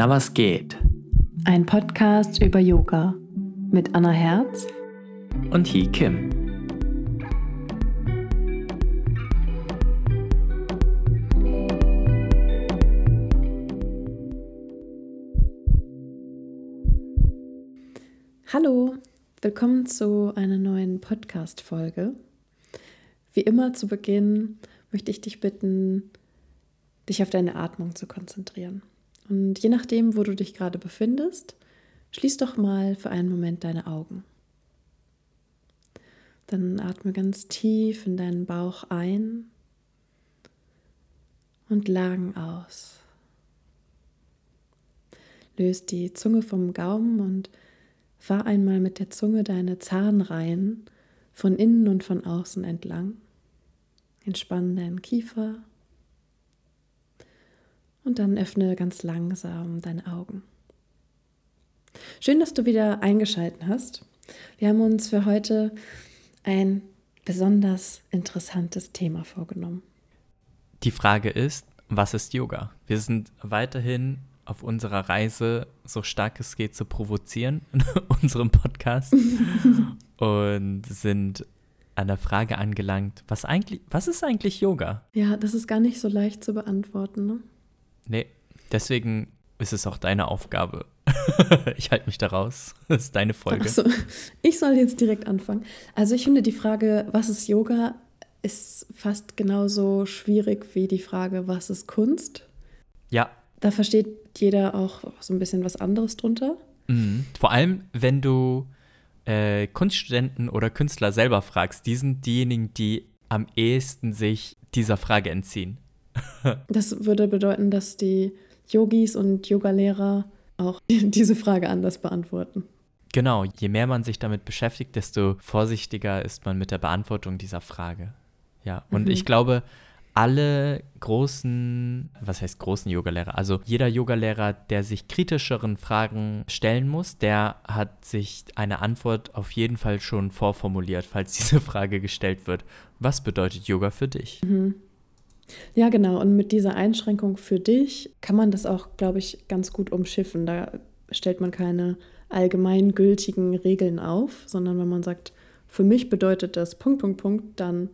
Na was geht? Ein Podcast über Yoga mit Anna Herz Und Hee Kim. Hallo, willkommen zu einer neuen Podcast-Folge. Wie immer zu Beginn möchte ich dich bitten, dich auf deine Atmung zu konzentrieren. Und je nachdem, wo du dich gerade befindest, schließ doch mal für einen Moment deine Augen. Dann atme ganz tief in deinen Bauch ein und lang aus. Löse die Zunge vom Gaumen und fahr einmal mit der Zunge deine Zahnreihen von innen und von außen entlang. Entspann deinen Kiefer und dann öffne ganz langsam deine Augen. Schön, dass du wieder eingeschaltet hast. Wir haben uns für heute ein besonders interessantes Thema vorgenommen. Die Frage ist, was ist Yoga? Wir sind weiterhin auf unserer Reise, so stark es geht, zu provozieren in unserem Podcast und sind an der Frage angelangt, was eigentlich, was ist eigentlich Yoga? Ja, das ist gar nicht so leicht zu beantworten. Ne? Nee, deswegen ist es auch deine Aufgabe. ich halte mich da raus. Das ist deine Folge. So, ich soll jetzt direkt anfangen. Also ich finde die Frage, was ist Yoga, ist fast genauso schwierig wie die Frage, was ist Kunst? Ja. Da versteht jeder auch so ein bisschen was anderes drunter. Mhm. Vor allem, wenn du äh, Kunststudenten oder Künstler selber fragst, die sind diejenigen, die am ehesten sich dieser Frage entziehen. das würde bedeuten, dass die Yogis und Yogalehrer auch diese Frage anders beantworten. Genau, je mehr man sich damit beschäftigt, desto vorsichtiger ist man mit der Beantwortung dieser Frage. Ja, und mhm. ich glaube, alle großen, was heißt großen Yogalehrer? Also jeder Yogalehrer, der sich kritischeren Fragen stellen muss, der hat sich eine Antwort auf jeden Fall schon vorformuliert, falls diese Frage gestellt wird. Was bedeutet Yoga für dich? Mhm. Ja, genau. Und mit dieser Einschränkung für dich kann man das auch, glaube ich, ganz gut umschiffen. Da stellt man keine allgemeingültigen Regeln auf, sondern wenn man sagt, für mich bedeutet das Punkt, Punkt, Punkt, dann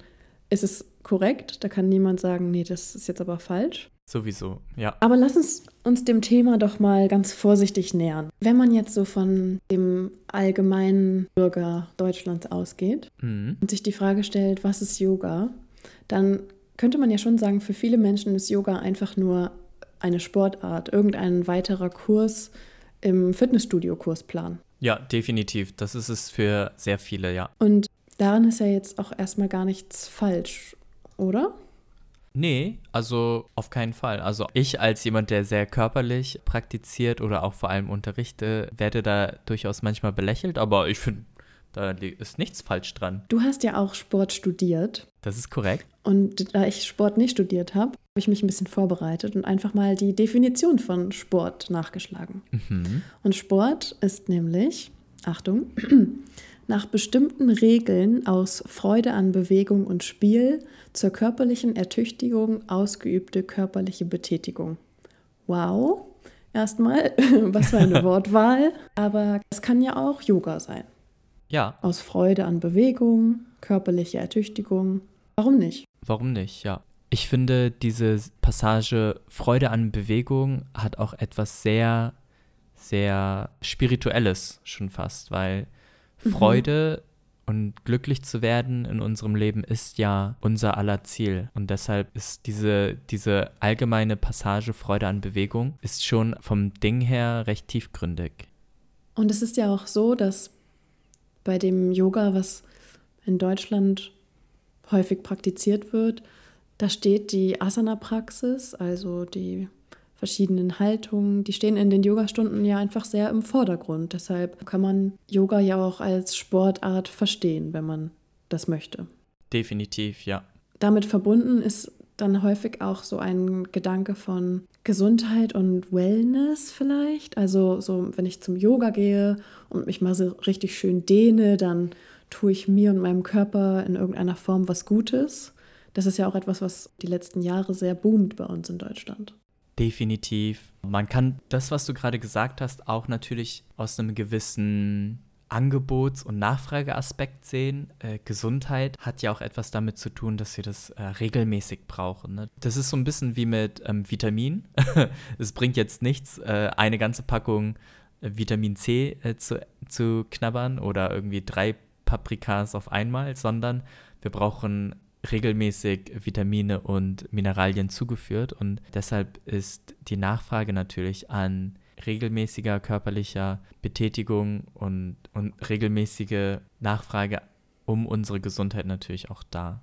ist es korrekt. Da kann niemand sagen, nee, das ist jetzt aber falsch. Sowieso, ja. Aber lass uns uns dem Thema doch mal ganz vorsichtig nähern. Wenn man jetzt so von dem allgemeinen Bürger Deutschlands ausgeht mhm. und sich die Frage stellt, was ist Yoga, dann könnte man ja schon sagen, für viele Menschen ist Yoga einfach nur eine Sportart, irgendein weiterer Kurs im Fitnessstudio-Kursplan. Ja, definitiv. Das ist es für sehr viele, ja. Und daran ist ja jetzt auch erstmal gar nichts falsch, oder? Nee, also auf keinen Fall. Also ich als jemand, der sehr körperlich praktiziert oder auch vor allem unterrichte, werde da durchaus manchmal belächelt, aber ich finde, da ist nichts falsch dran. Du hast ja auch Sport studiert. Das ist korrekt. Und da ich Sport nicht studiert habe, habe ich mich ein bisschen vorbereitet und einfach mal die Definition von Sport nachgeschlagen. Mhm. Und Sport ist nämlich, Achtung, nach bestimmten Regeln aus Freude an Bewegung und Spiel zur körperlichen Ertüchtigung ausgeübte körperliche Betätigung. Wow, erstmal, was für eine Wortwahl. Aber es kann ja auch Yoga sein. Ja. Aus Freude an Bewegung, körperliche Ertüchtigung. Warum nicht? Warum nicht, ja. Ich finde, diese Passage Freude an Bewegung hat auch etwas sehr, sehr Spirituelles schon fast, weil mhm. Freude und glücklich zu werden in unserem Leben ist ja unser aller Ziel. Und deshalb ist diese, diese allgemeine Passage Freude an Bewegung ist schon vom Ding her recht tiefgründig. Und es ist ja auch so, dass bei dem Yoga, was in Deutschland häufig praktiziert wird, da steht die Asana-Praxis, also die verschiedenen Haltungen, die stehen in den Yogastunden ja einfach sehr im Vordergrund. Deshalb kann man Yoga ja auch als Sportart verstehen, wenn man das möchte. Definitiv, ja. Damit verbunden ist dann häufig auch so ein Gedanke von Gesundheit und Wellness vielleicht. Also so, wenn ich zum Yoga gehe und mich mal so richtig schön dehne, dann tue ich mir und meinem Körper in irgendeiner Form was Gutes. Das ist ja auch etwas, was die letzten Jahre sehr boomt bei uns in Deutschland. Definitiv. Man kann das, was du gerade gesagt hast, auch natürlich aus einem gewissen Angebots- und Nachfrageaspekt sehen. Äh, Gesundheit hat ja auch etwas damit zu tun, dass wir das äh, regelmäßig brauchen. Ne? Das ist so ein bisschen wie mit ähm, Vitamin. es bringt jetzt nichts, äh, eine ganze Packung äh, Vitamin C äh, zu, zu knabbern oder irgendwie drei Paprikas auf einmal, sondern wir brauchen regelmäßig Vitamine und Mineralien zugeführt und deshalb ist die Nachfrage natürlich an regelmäßiger körperlicher Betätigung und, und regelmäßige Nachfrage um unsere Gesundheit natürlich auch da.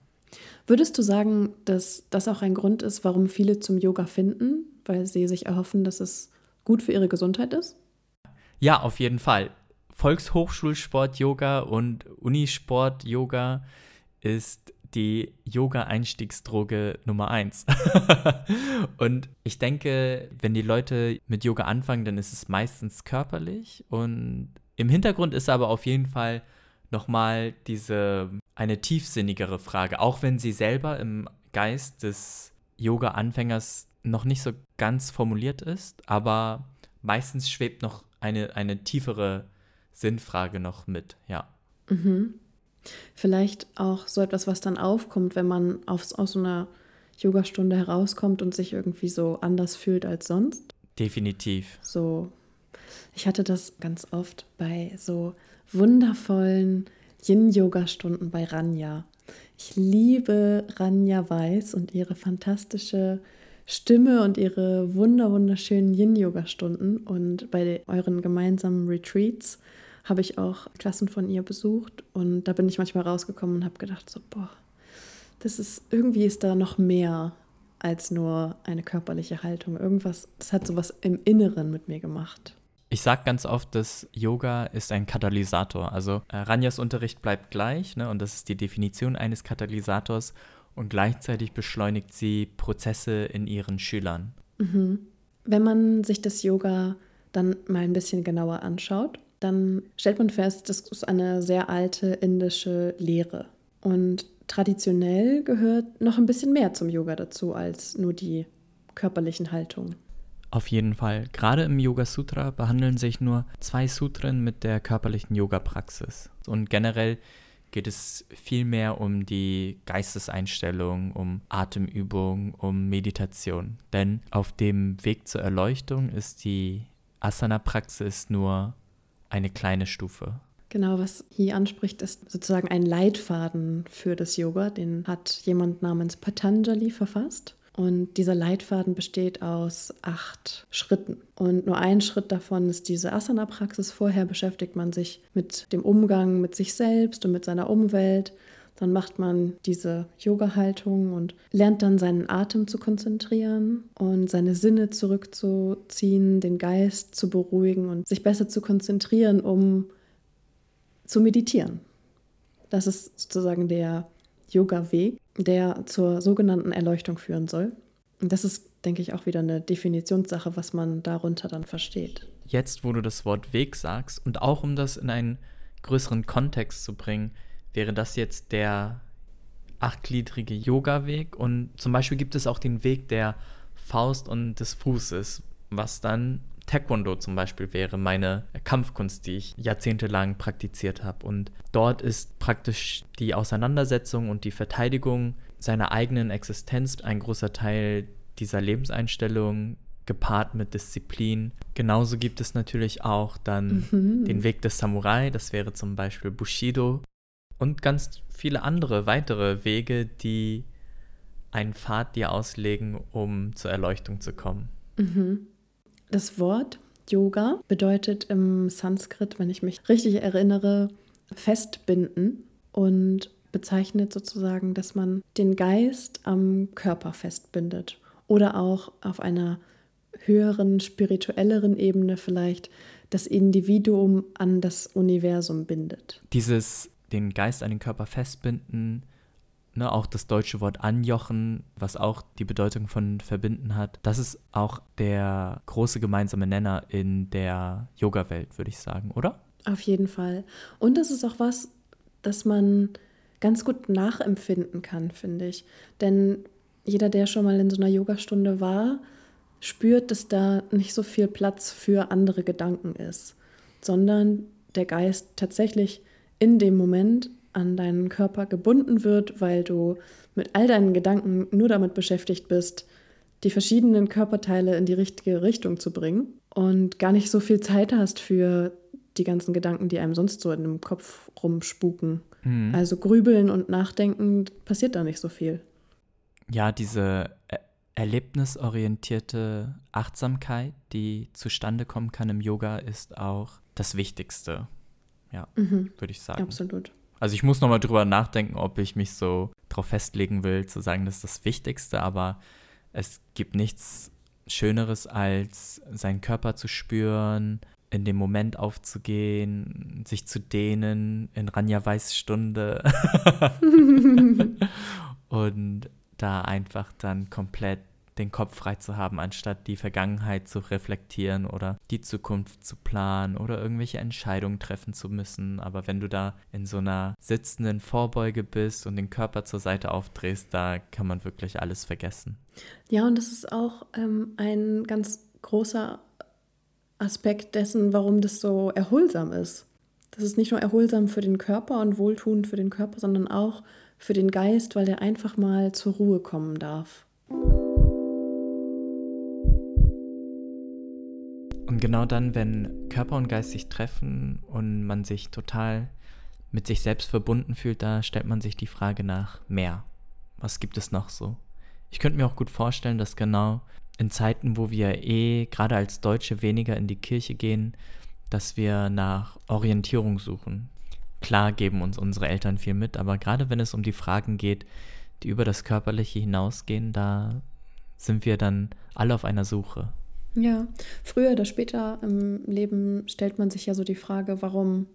Würdest du sagen, dass das auch ein Grund ist, warum viele zum Yoga finden, weil sie sich erhoffen, dass es gut für ihre Gesundheit ist? Ja, auf jeden Fall. Volkshochschulsport-Yoga und Unisport-Yoga ist die Yoga-Einstiegsdroge Nummer eins. und ich denke, wenn die Leute mit Yoga anfangen, dann ist es meistens körperlich. Und im Hintergrund ist aber auf jeden Fall nochmal diese eine tiefsinnigere Frage, auch wenn sie selber im Geist des Yoga-Anfängers noch nicht so ganz formuliert ist, aber meistens schwebt noch eine, eine tiefere Sinnfrage noch mit, ja. Mhm. Vielleicht auch so etwas, was dann aufkommt, wenn man aus, aus so einer Yogastunde herauskommt und sich irgendwie so anders fühlt als sonst. Definitiv. So, ich hatte das ganz oft bei so wundervollen Yin-Yoga-Stunden bei Ranja. Ich liebe Ranja Weiß und ihre fantastische Stimme und ihre wunder wunderschönen Yin-Yoga-Stunden. Und bei euren gemeinsamen Retreats habe ich auch Klassen von ihr besucht und da bin ich manchmal rausgekommen und habe gedacht, so, boah, das ist, irgendwie ist da noch mehr als nur eine körperliche Haltung. Irgendwas, das hat sowas im Inneren mit mir gemacht. Ich sage ganz oft, dass Yoga ist ein Katalysator. Also äh, Ranjas Unterricht bleibt gleich ne, und das ist die Definition eines Katalysators und gleichzeitig beschleunigt sie Prozesse in ihren Schülern. Mhm. Wenn man sich das Yoga dann mal ein bisschen genauer anschaut, dann stellt man fest, das ist eine sehr alte indische Lehre. Und traditionell gehört noch ein bisschen mehr zum Yoga dazu als nur die körperlichen Haltungen. Auf jeden Fall. Gerade im Yoga Sutra behandeln sich nur zwei Sutren mit der körperlichen Yoga-Praxis. Und generell geht es viel mehr um die Geisteseinstellung, um Atemübung, um Meditation. Denn auf dem Weg zur Erleuchtung ist die Asana-Praxis nur eine kleine Stufe. Genau, was hier anspricht, ist sozusagen ein Leitfaden für das Yoga. Den hat jemand namens Patanjali verfasst. Und dieser Leitfaden besteht aus acht Schritten. Und nur ein Schritt davon ist diese Asana-Praxis. Vorher beschäftigt man sich mit dem Umgang mit sich selbst und mit seiner Umwelt. Dann macht man diese Yoga-Haltung und lernt dann seinen Atem zu konzentrieren und seine Sinne zurückzuziehen, den Geist zu beruhigen und sich besser zu konzentrieren, um zu meditieren. Das ist sozusagen der Yoga-Weg, der zur sogenannten Erleuchtung führen soll. Und das ist, denke ich, auch wieder eine Definitionssache, was man darunter dann versteht. Jetzt, wo du das Wort Weg sagst und auch um das in einen größeren Kontext zu bringen, wäre das jetzt der achtgliedrige Yoga-Weg. Und zum Beispiel gibt es auch den Weg der Faust und des Fußes, was dann Taekwondo zum Beispiel wäre, meine Kampfkunst, die ich jahrzehntelang praktiziert habe. Und dort ist praktisch die Auseinandersetzung und die Verteidigung seiner eigenen Existenz ein großer Teil dieser Lebenseinstellung, gepaart mit Disziplin. Genauso gibt es natürlich auch dann mhm. den Weg des Samurai, das wäre zum Beispiel Bushido, und ganz viele andere weitere Wege, die einen Pfad dir auslegen, um zur Erleuchtung zu kommen. Mhm. Das Wort Yoga bedeutet im Sanskrit, wenn ich mich richtig erinnere, festbinden und bezeichnet sozusagen, dass man den Geist am Körper festbindet oder auch auf einer höheren, spirituelleren Ebene vielleicht das Individuum an das Universum bindet. Dieses den Geist an den Körper festbinden. Ne, auch das deutsche Wort anjochen, was auch die Bedeutung von verbinden hat. Das ist auch der große gemeinsame Nenner in der Yoga-Welt, würde ich sagen, oder? Auf jeden Fall. Und das ist auch was, das man ganz gut nachempfinden kann, finde ich. Denn jeder, der schon mal in so einer Yogastunde war, spürt, dass da nicht so viel Platz für andere Gedanken ist, sondern der Geist tatsächlich in dem Moment an deinen Körper gebunden wird, weil du mit all deinen Gedanken nur damit beschäftigt bist, die verschiedenen Körperteile in die richtige Richtung zu bringen und gar nicht so viel Zeit hast für die ganzen Gedanken, die einem sonst so in dem Kopf rumspuken. Mhm. Also grübeln und nachdenken passiert da nicht so viel. Ja, diese er erlebnisorientierte Achtsamkeit, die zustande kommen kann im Yoga, ist auch das Wichtigste. Ja, mhm. würde ich sagen. Absolut. Also ich muss nochmal drüber nachdenken, ob ich mich so drauf festlegen will, zu sagen, das ist das Wichtigste, aber es gibt nichts Schöneres, als seinen Körper zu spüren, in dem Moment aufzugehen, sich zu dehnen in Ranja Weißstunde und da einfach dann komplett den Kopf frei zu haben, anstatt die Vergangenheit zu reflektieren oder die Zukunft zu planen oder irgendwelche Entscheidungen treffen zu müssen. Aber wenn du da in so einer sitzenden Vorbeuge bist und den Körper zur Seite aufdrehst, da kann man wirklich alles vergessen. Ja, und das ist auch ähm, ein ganz großer Aspekt dessen, warum das so erholsam ist. Das ist nicht nur erholsam für den Körper und wohltuend für den Körper, sondern auch für den Geist, weil der einfach mal zur Ruhe kommen darf. Genau dann, wenn Körper und Geist sich treffen und man sich total mit sich selbst verbunden fühlt, da stellt man sich die Frage nach mehr. Was gibt es noch so? Ich könnte mir auch gut vorstellen, dass genau in Zeiten, wo wir eh gerade als Deutsche weniger in die Kirche gehen, dass wir nach Orientierung suchen. Klar geben uns unsere Eltern viel mit, aber gerade wenn es um die Fragen geht, die über das Körperliche hinausgehen, da sind wir dann alle auf einer Suche. Ja, früher oder später im Leben stellt man sich ja so die Frage, warum,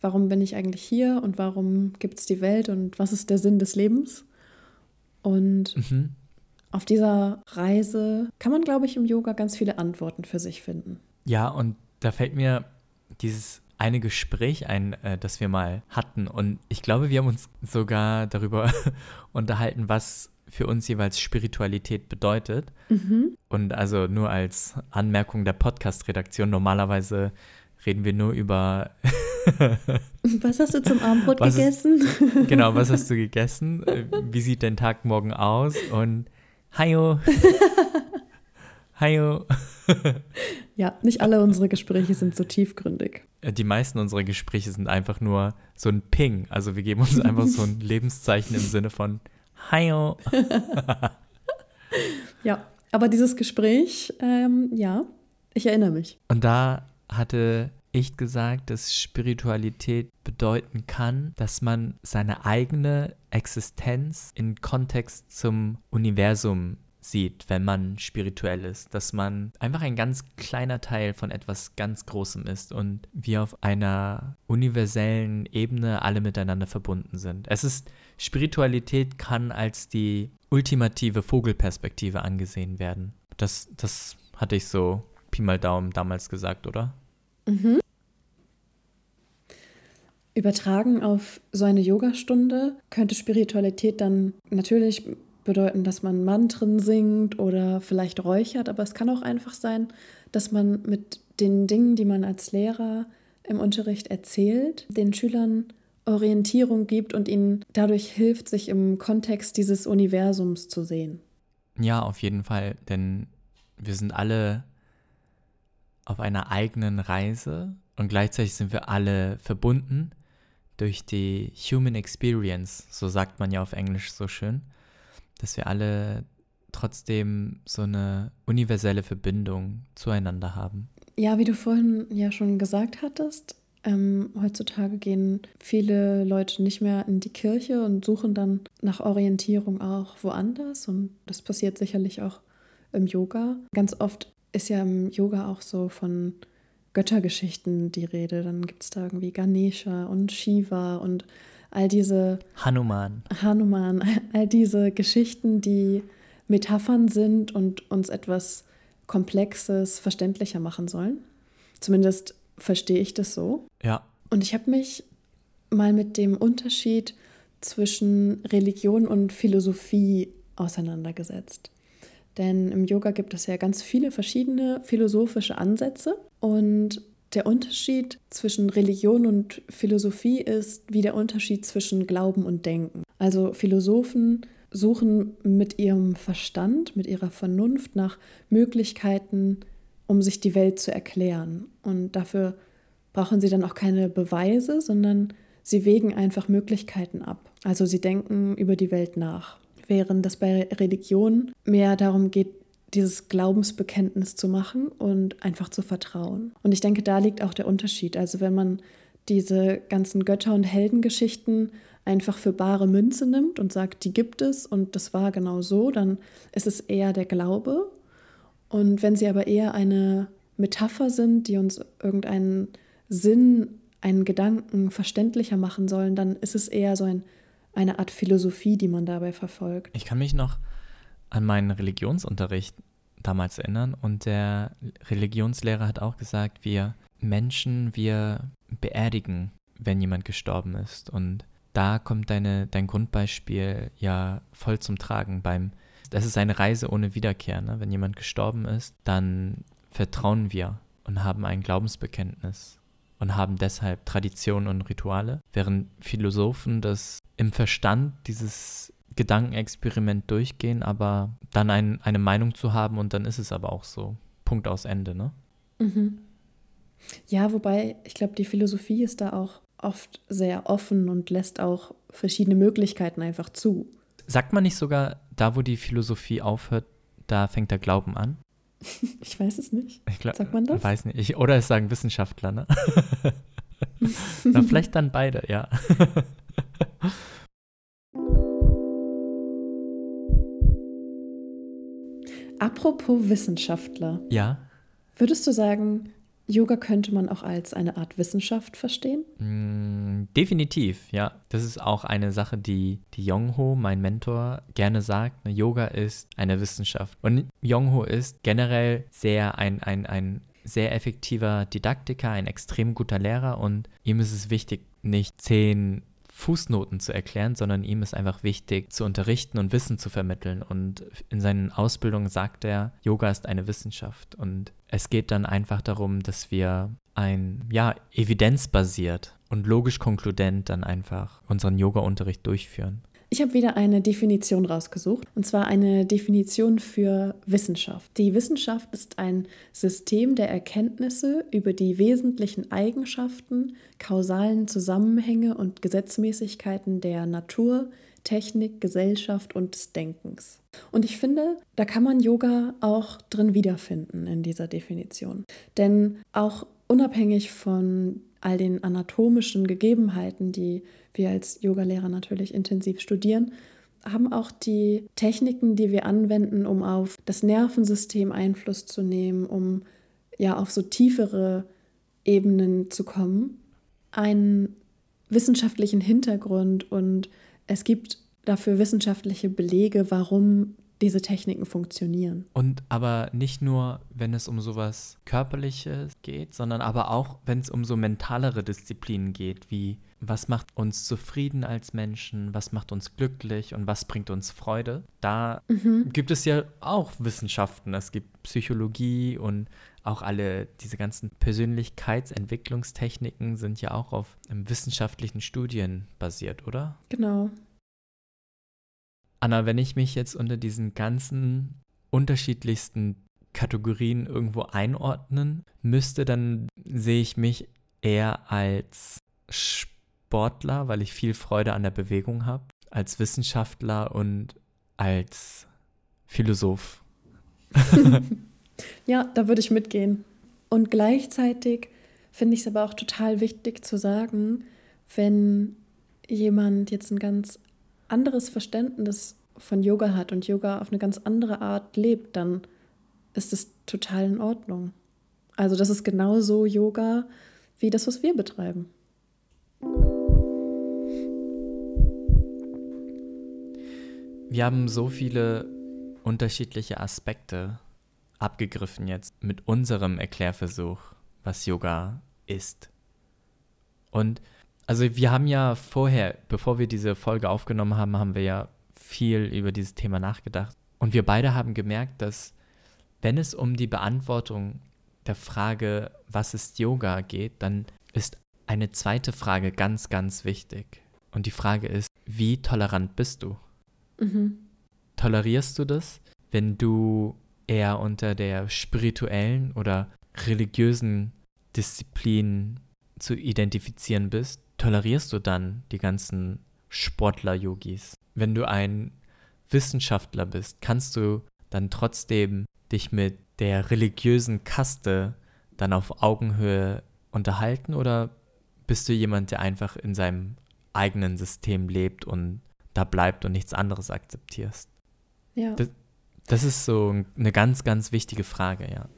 warum bin ich eigentlich hier und warum gibt es die Welt und was ist der Sinn des Lebens? Und mhm. Auf dieser Reise kann man, glaube ich, im Yoga ganz viele Antworten für sich finden. Ja, und da fällt mir dieses eine Gespräch ein, äh, das wir mal hatten. Und ich glaube, wir haben uns sogar darüber unterhalten, was für uns jeweils Spiritualität bedeutet. Mhm. Und also nur als Anmerkung der Podcast-Redaktion, normalerweise reden wir nur über. was hast du zum Abendbrot was gegessen? Ist, genau, was hast du gegessen? Äh, wie sieht dein Tag morgen aus? Und Hajo. Hajo. ja, nicht alle unsere Gespräche sind so tiefgründig. Äh, die meisten unserer Gespräche sind einfach nur so ein Ping. Also wir geben uns einfach so ein Lebenszeichen im Sinne von Hajo. ja, aber dieses Gespräch, ähm, ja, ich erinnere mich. Und da hatte ich gesagt, dass Spiritualität bedeuten kann, dass man seine eigene Existenz in Kontext zum Universum sieht, wenn man spirituell ist, dass man einfach ein ganz kleiner Teil von etwas ganz Großem ist und wir auf einer universellen Ebene alle miteinander verbunden sind. Es ist Spiritualität kann als die ultimative Vogelperspektive angesehen werden. Das, das hatte ich so Pi mal Daumen damals gesagt, oder? Mhm. Übertragen auf so eine Yogastunde könnte Spiritualität dann natürlich bedeuten, dass man Mantren singt oder vielleicht räuchert, aber es kann auch einfach sein, dass man mit den Dingen, die man als Lehrer im Unterricht erzählt, den Schülern Orientierung gibt und ihnen dadurch hilft, sich im Kontext dieses Universums zu sehen. Ja, auf jeden Fall, denn wir sind alle auf einer eigenen Reise und gleichzeitig sind wir alle verbunden durch die Human Experience, so sagt man ja auf Englisch so schön, dass wir alle trotzdem so eine universelle Verbindung zueinander haben. Ja, wie du vorhin ja schon gesagt hattest, ähm, heutzutage gehen viele Leute nicht mehr in die Kirche und suchen dann nach Orientierung auch woanders. Und das passiert sicherlich auch im Yoga. Ganz oft ist ja im Yoga auch so von Göttergeschichten die Rede. Dann gibt es da irgendwie Ganesha und Shiva und all diese. Hanuman. Hanuman, all diese Geschichten, die Metaphern sind und uns etwas Komplexes verständlicher machen sollen. Zumindest verstehe ich das so. Ja. Und ich habe mich mal mit dem Unterschied zwischen Religion und Philosophie auseinandergesetzt. Denn im Yoga gibt es ja ganz viele verschiedene philosophische Ansätze und der Unterschied zwischen Religion und Philosophie ist wie der Unterschied zwischen Glauben und Denken. Also Philosophen suchen mit ihrem Verstand, mit ihrer Vernunft nach Möglichkeiten, um sich die Welt zu erklären. Und dafür brauchen sie dann auch keine Beweise, sondern sie wägen einfach Möglichkeiten ab. Also sie denken über die Welt nach. Während das bei Religion mehr darum geht, dieses Glaubensbekenntnis zu machen und einfach zu vertrauen. Und ich denke, da liegt auch der Unterschied. Also wenn man diese ganzen Götter- und Heldengeschichten einfach für bare Münze nimmt und sagt, die gibt es und das war genau so, dann ist es eher der Glaube. Und wenn sie aber eher eine Metapher sind, die uns irgendeinen Sinn, einen Gedanken verständlicher machen sollen, dann ist es eher so ein, eine Art Philosophie, die man dabei verfolgt. Ich kann mich noch an meinen Religionsunterricht damals erinnern und der Religionslehrer hat auch gesagt, wir Menschen, wir beerdigen, wenn jemand gestorben ist. Und da kommt deine, dein Grundbeispiel ja voll zum Tragen beim, das ist eine Reise ohne Wiederkehr. Ne? Wenn jemand gestorben ist, dann vertrauen wir und haben ein Glaubensbekenntnis und haben deshalb Traditionen und Rituale, während Philosophen das im Verstand dieses Gedankenexperiment durchgehen, aber dann ein, eine Meinung zu haben und dann ist es aber auch so. Punkt aus Ende, ne? Mhm. Ja, wobei ich glaube, die Philosophie ist da auch oft sehr offen und lässt auch verschiedene Möglichkeiten einfach zu. Sagt man nicht sogar, da wo die Philosophie aufhört, da fängt der Glauben an? Ich weiß es nicht. Ich glaub, Sagt man das? Weiß nicht. Ich, oder es sagen Wissenschaftler, ne? Na, vielleicht dann beide, ja. Apropos Wissenschaftler. Ja. Würdest du sagen, Yoga könnte man auch als eine Art Wissenschaft verstehen? Mm, definitiv, ja. Das ist auch eine Sache, die, die Yongho, mein Mentor, gerne sagt. Ne, Yoga ist eine Wissenschaft. Und Yongho ist generell sehr ein, ein, ein sehr effektiver Didaktiker, ein extrem guter Lehrer und ihm ist es wichtig, nicht zehn Fußnoten zu erklären, sondern ihm ist einfach wichtig, zu unterrichten und Wissen zu vermitteln. Und in seinen Ausbildungen sagt er, Yoga ist eine Wissenschaft. Und es geht dann einfach darum, dass wir ein, ja, evidenzbasiert und logisch konkludent dann einfach unseren Yoga-Unterricht durchführen. Ich habe wieder eine Definition rausgesucht, und zwar eine Definition für Wissenschaft. Die Wissenschaft ist ein System der Erkenntnisse über die wesentlichen Eigenschaften, kausalen Zusammenhänge und Gesetzmäßigkeiten der Natur, Technik, Gesellschaft und des Denkens. Und ich finde, da kann man Yoga auch drin wiederfinden in dieser Definition. Denn auch unabhängig von all den anatomischen Gegebenheiten, die wir als Yogalehrer natürlich intensiv studieren, haben auch die Techniken, die wir anwenden, um auf das Nervensystem Einfluss zu nehmen, um ja auf so tiefere Ebenen zu kommen, einen wissenschaftlichen Hintergrund und es gibt dafür wissenschaftliche Belege, warum diese Techniken funktionieren. Und aber nicht nur, wenn es um sowas Körperliches geht, sondern aber auch, wenn es um so mentalere Disziplinen geht, wie was macht uns zufrieden als Menschen, was macht uns glücklich und was bringt uns Freude. Da mhm. gibt es ja auch Wissenschaften. Es gibt Psychologie und auch alle diese ganzen Persönlichkeitsentwicklungstechniken sind ja auch auf wissenschaftlichen Studien basiert, oder? Genau. Anna, wenn ich mich jetzt unter diesen ganzen unterschiedlichsten Kategorien irgendwo einordnen müsste, dann sehe ich mich eher als Sportler, weil ich viel Freude an der Bewegung habe, als Wissenschaftler und als Philosoph. ja, da würde ich mitgehen. Und gleichzeitig finde ich es aber auch total wichtig zu sagen, wenn jemand jetzt ein ganz anderes Verständnis von Yoga hat und Yoga auf eine ganz andere Art lebt, dann ist es total in Ordnung. Also das ist genauso Yoga wie das, was wir betreiben. Wir haben so viele unterschiedliche Aspekte abgegriffen jetzt mit unserem Erklärversuch, was Yoga ist. Und also wir haben ja vorher, bevor wir diese Folge aufgenommen haben, haben wir ja viel über dieses Thema nachgedacht. Und wir beide haben gemerkt, dass wenn es um die Beantwortung der Frage, was ist Yoga geht, dann ist eine zweite Frage ganz, ganz wichtig. Und die Frage ist, wie tolerant bist du? Mhm. Tolerierst du das, wenn du eher unter der spirituellen oder religiösen Disziplin zu identifizieren bist? Tolerierst du dann die ganzen Sportler-Yogis? Wenn du ein Wissenschaftler bist, kannst du dann trotzdem dich mit der religiösen Kaste dann auf Augenhöhe unterhalten oder bist du jemand, der einfach in seinem eigenen System lebt und da bleibt und nichts anderes akzeptierst? Ja. Das, das ist so eine ganz, ganz wichtige Frage, ja.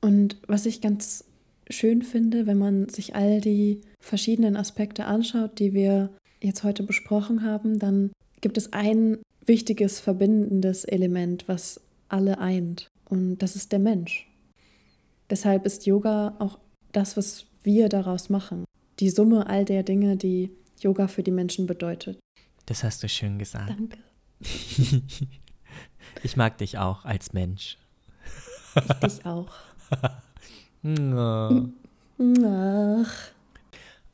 Und was ich ganz schön finde, wenn man sich all die verschiedenen Aspekte anschaut, die wir jetzt heute besprochen haben, dann gibt es ein wichtiges verbindendes Element, was alle eint. Und das ist der Mensch. Deshalb ist Yoga auch das, was wir daraus machen. Die Summe all der Dinge, die Yoga für die Menschen bedeutet. Das hast du schön gesagt. Danke. ich mag dich auch als Mensch. Ich dich auch. Ach.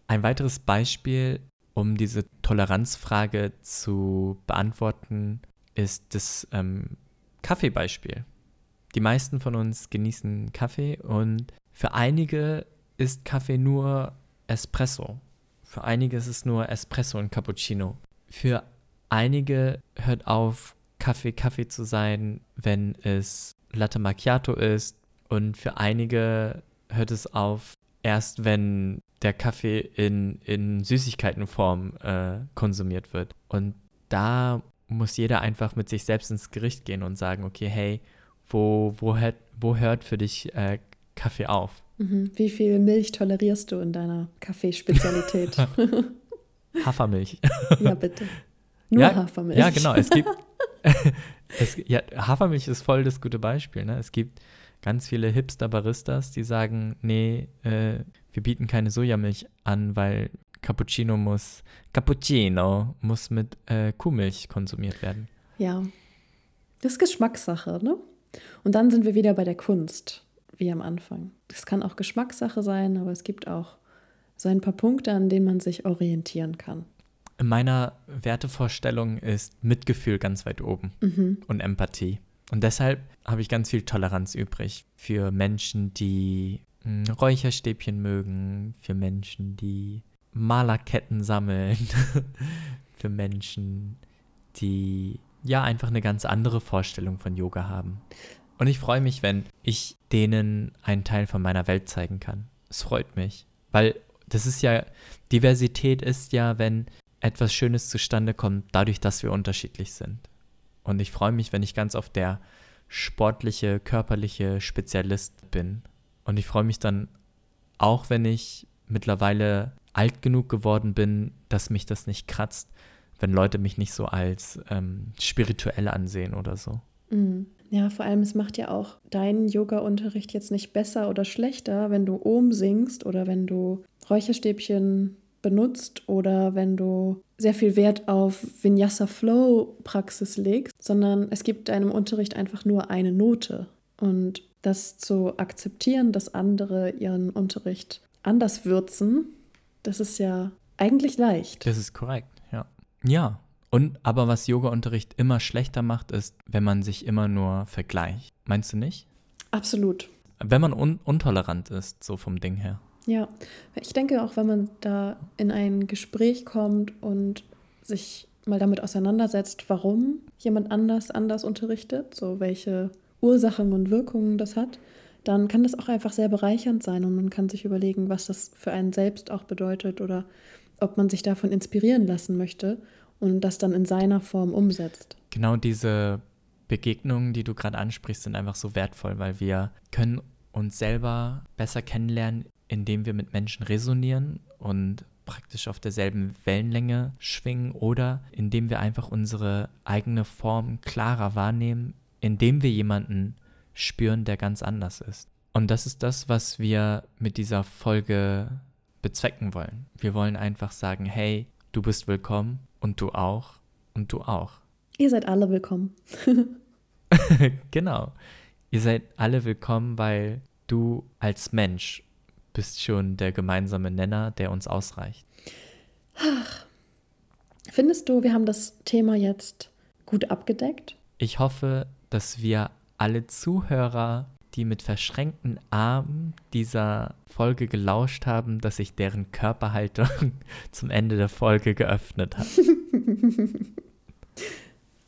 Ein weiteres Beispiel, um diese Toleranzfrage zu beantworten, ist das ähm, Kaffeebeispiel. Die meisten von uns genießen Kaffee und für einige ist Kaffee nur Espresso. Für einige ist es nur Espresso und Cappuccino. Für einige hört auf, Kaffee Kaffee zu sein, wenn es Latte Macchiato ist. Und für einige hört es auf, erst wenn der Kaffee in, in Süßigkeitenform äh, konsumiert wird. Und da muss jeder einfach mit sich selbst ins Gericht gehen und sagen, okay, hey, wo, wo, hört, wo hört für dich äh, Kaffee auf? Mhm. Wie viel Milch tolerierst du in deiner Kaffeespezialität? Hafermilch. ja, bitte. Nur ja, Hafermilch. Ja, genau. Es gibt, es, ja, Hafermilch ist voll das gute Beispiel. Ne? Es gibt ganz viele Hipster-Baristas, die sagen, nee, äh, wir bieten keine Sojamilch an, weil Cappuccino muss, Cappuccino muss mit äh, Kuhmilch konsumiert werden. Ja, das ist Geschmackssache, ne? Und dann sind wir wieder bei der Kunst, wie am Anfang. Das kann auch Geschmackssache sein, aber es gibt auch so ein paar Punkte, an denen man sich orientieren kann. In meiner Wertevorstellung ist Mitgefühl ganz weit oben mhm. und Empathie. Und deshalb habe ich ganz viel Toleranz übrig für Menschen, die hm, Räucherstäbchen mögen, für Menschen, die Malerketten sammeln, für Menschen, die ja einfach eine ganz andere Vorstellung von Yoga haben. Und ich freue mich, wenn ich denen einen Teil von meiner Welt zeigen kann. Es freut mich, weil das ist ja, Diversität ist ja, wenn etwas Schönes zustande kommt, dadurch, dass wir unterschiedlich sind. Und ich freue mich, wenn ich ganz oft der sportliche, körperliche Spezialist bin. Und ich freue mich dann auch, wenn ich mittlerweile alt genug geworden bin, dass mich das nicht kratzt, wenn Leute mich nicht so als ähm, spirituell ansehen oder so. Mhm. Ja, vor allem, es macht ja auch deinen Yoga-Unterricht jetzt nicht besser oder schlechter, wenn du Ohm singst oder wenn du Räucherstäbchen benutzt oder wenn du sehr viel Wert auf Vinyasa Flow Praxis legst, sondern es gibt deinem Unterricht einfach nur eine Note. Und das zu akzeptieren, dass andere ihren Unterricht anders würzen, das ist ja eigentlich leicht. Das ist korrekt, ja. Ja. Und aber was Yoga-Unterricht immer schlechter macht, ist, wenn man sich immer nur vergleicht. Meinst du nicht? Absolut. Wenn man un untolerant ist, so vom Ding her. Ja, ich denke auch, wenn man da in ein Gespräch kommt und sich mal damit auseinandersetzt, warum jemand anders anders unterrichtet, so welche Ursachen und Wirkungen das hat, dann kann das auch einfach sehr bereichernd sein und man kann sich überlegen, was das für einen selbst auch bedeutet oder ob man sich davon inspirieren lassen möchte und das dann in seiner Form umsetzt. Genau diese Begegnungen, die du gerade ansprichst, sind einfach so wertvoll, weil wir können uns selber besser kennenlernen, indem wir mit Menschen resonieren und praktisch auf derselben Wellenlänge schwingen oder indem wir einfach unsere eigene Form klarer wahrnehmen, indem wir jemanden spüren, der ganz anders ist. Und das ist das, was wir mit dieser Folge bezwecken wollen. Wir wollen einfach sagen, hey, du bist willkommen und du auch und du auch. Ihr seid alle willkommen. genau. Ihr seid alle willkommen, weil du als Mensch bist schon der gemeinsame Nenner, der uns ausreicht. Ach. Findest du, wir haben das Thema jetzt gut abgedeckt? Ich hoffe, dass wir alle Zuhörer, die mit verschränkten Armen dieser Folge gelauscht haben, dass sich deren Körperhaltung zum Ende der Folge geöffnet hat.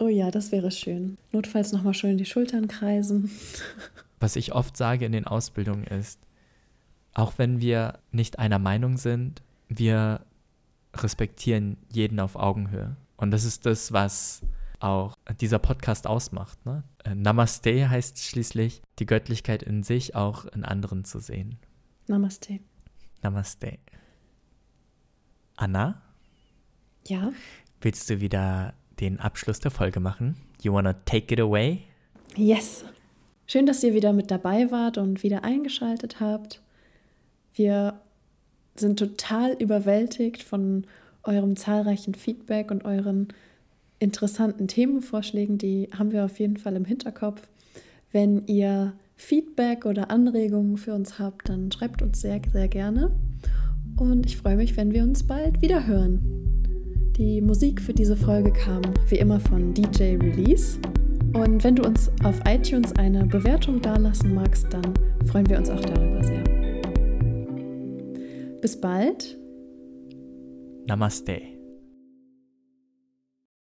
oh ja, das wäre schön. Notfalls nochmal schön die Schultern kreisen. Was ich oft sage in den Ausbildungen ist, auch wenn wir nicht einer Meinung sind, wir respektieren jeden auf Augenhöhe. Und das ist das, was auch dieser Podcast ausmacht. Ne? Äh, Namaste heißt schließlich, die Göttlichkeit in sich auch in anderen zu sehen. Namaste. Namaste. Anna? Ja? Willst du wieder den Abschluss der Folge machen? You wanna take it away? Yes. Schön, dass ihr wieder mit dabei wart und wieder eingeschaltet habt. Wir sind total überwältigt von eurem zahlreichen Feedback und euren interessanten Themenvorschlägen. Die haben wir auf jeden Fall im Hinterkopf. Wenn ihr Feedback oder Anregungen für uns habt, dann schreibt uns sehr, sehr gerne. Und ich freue mich, wenn wir uns bald wieder hören. Die Musik für diese Folge kam wie immer von DJ Release. Und wenn du uns auf iTunes eine Bewertung dalassen magst, dann freuen wir uns auch darüber sehr. Bis bald. Namaste.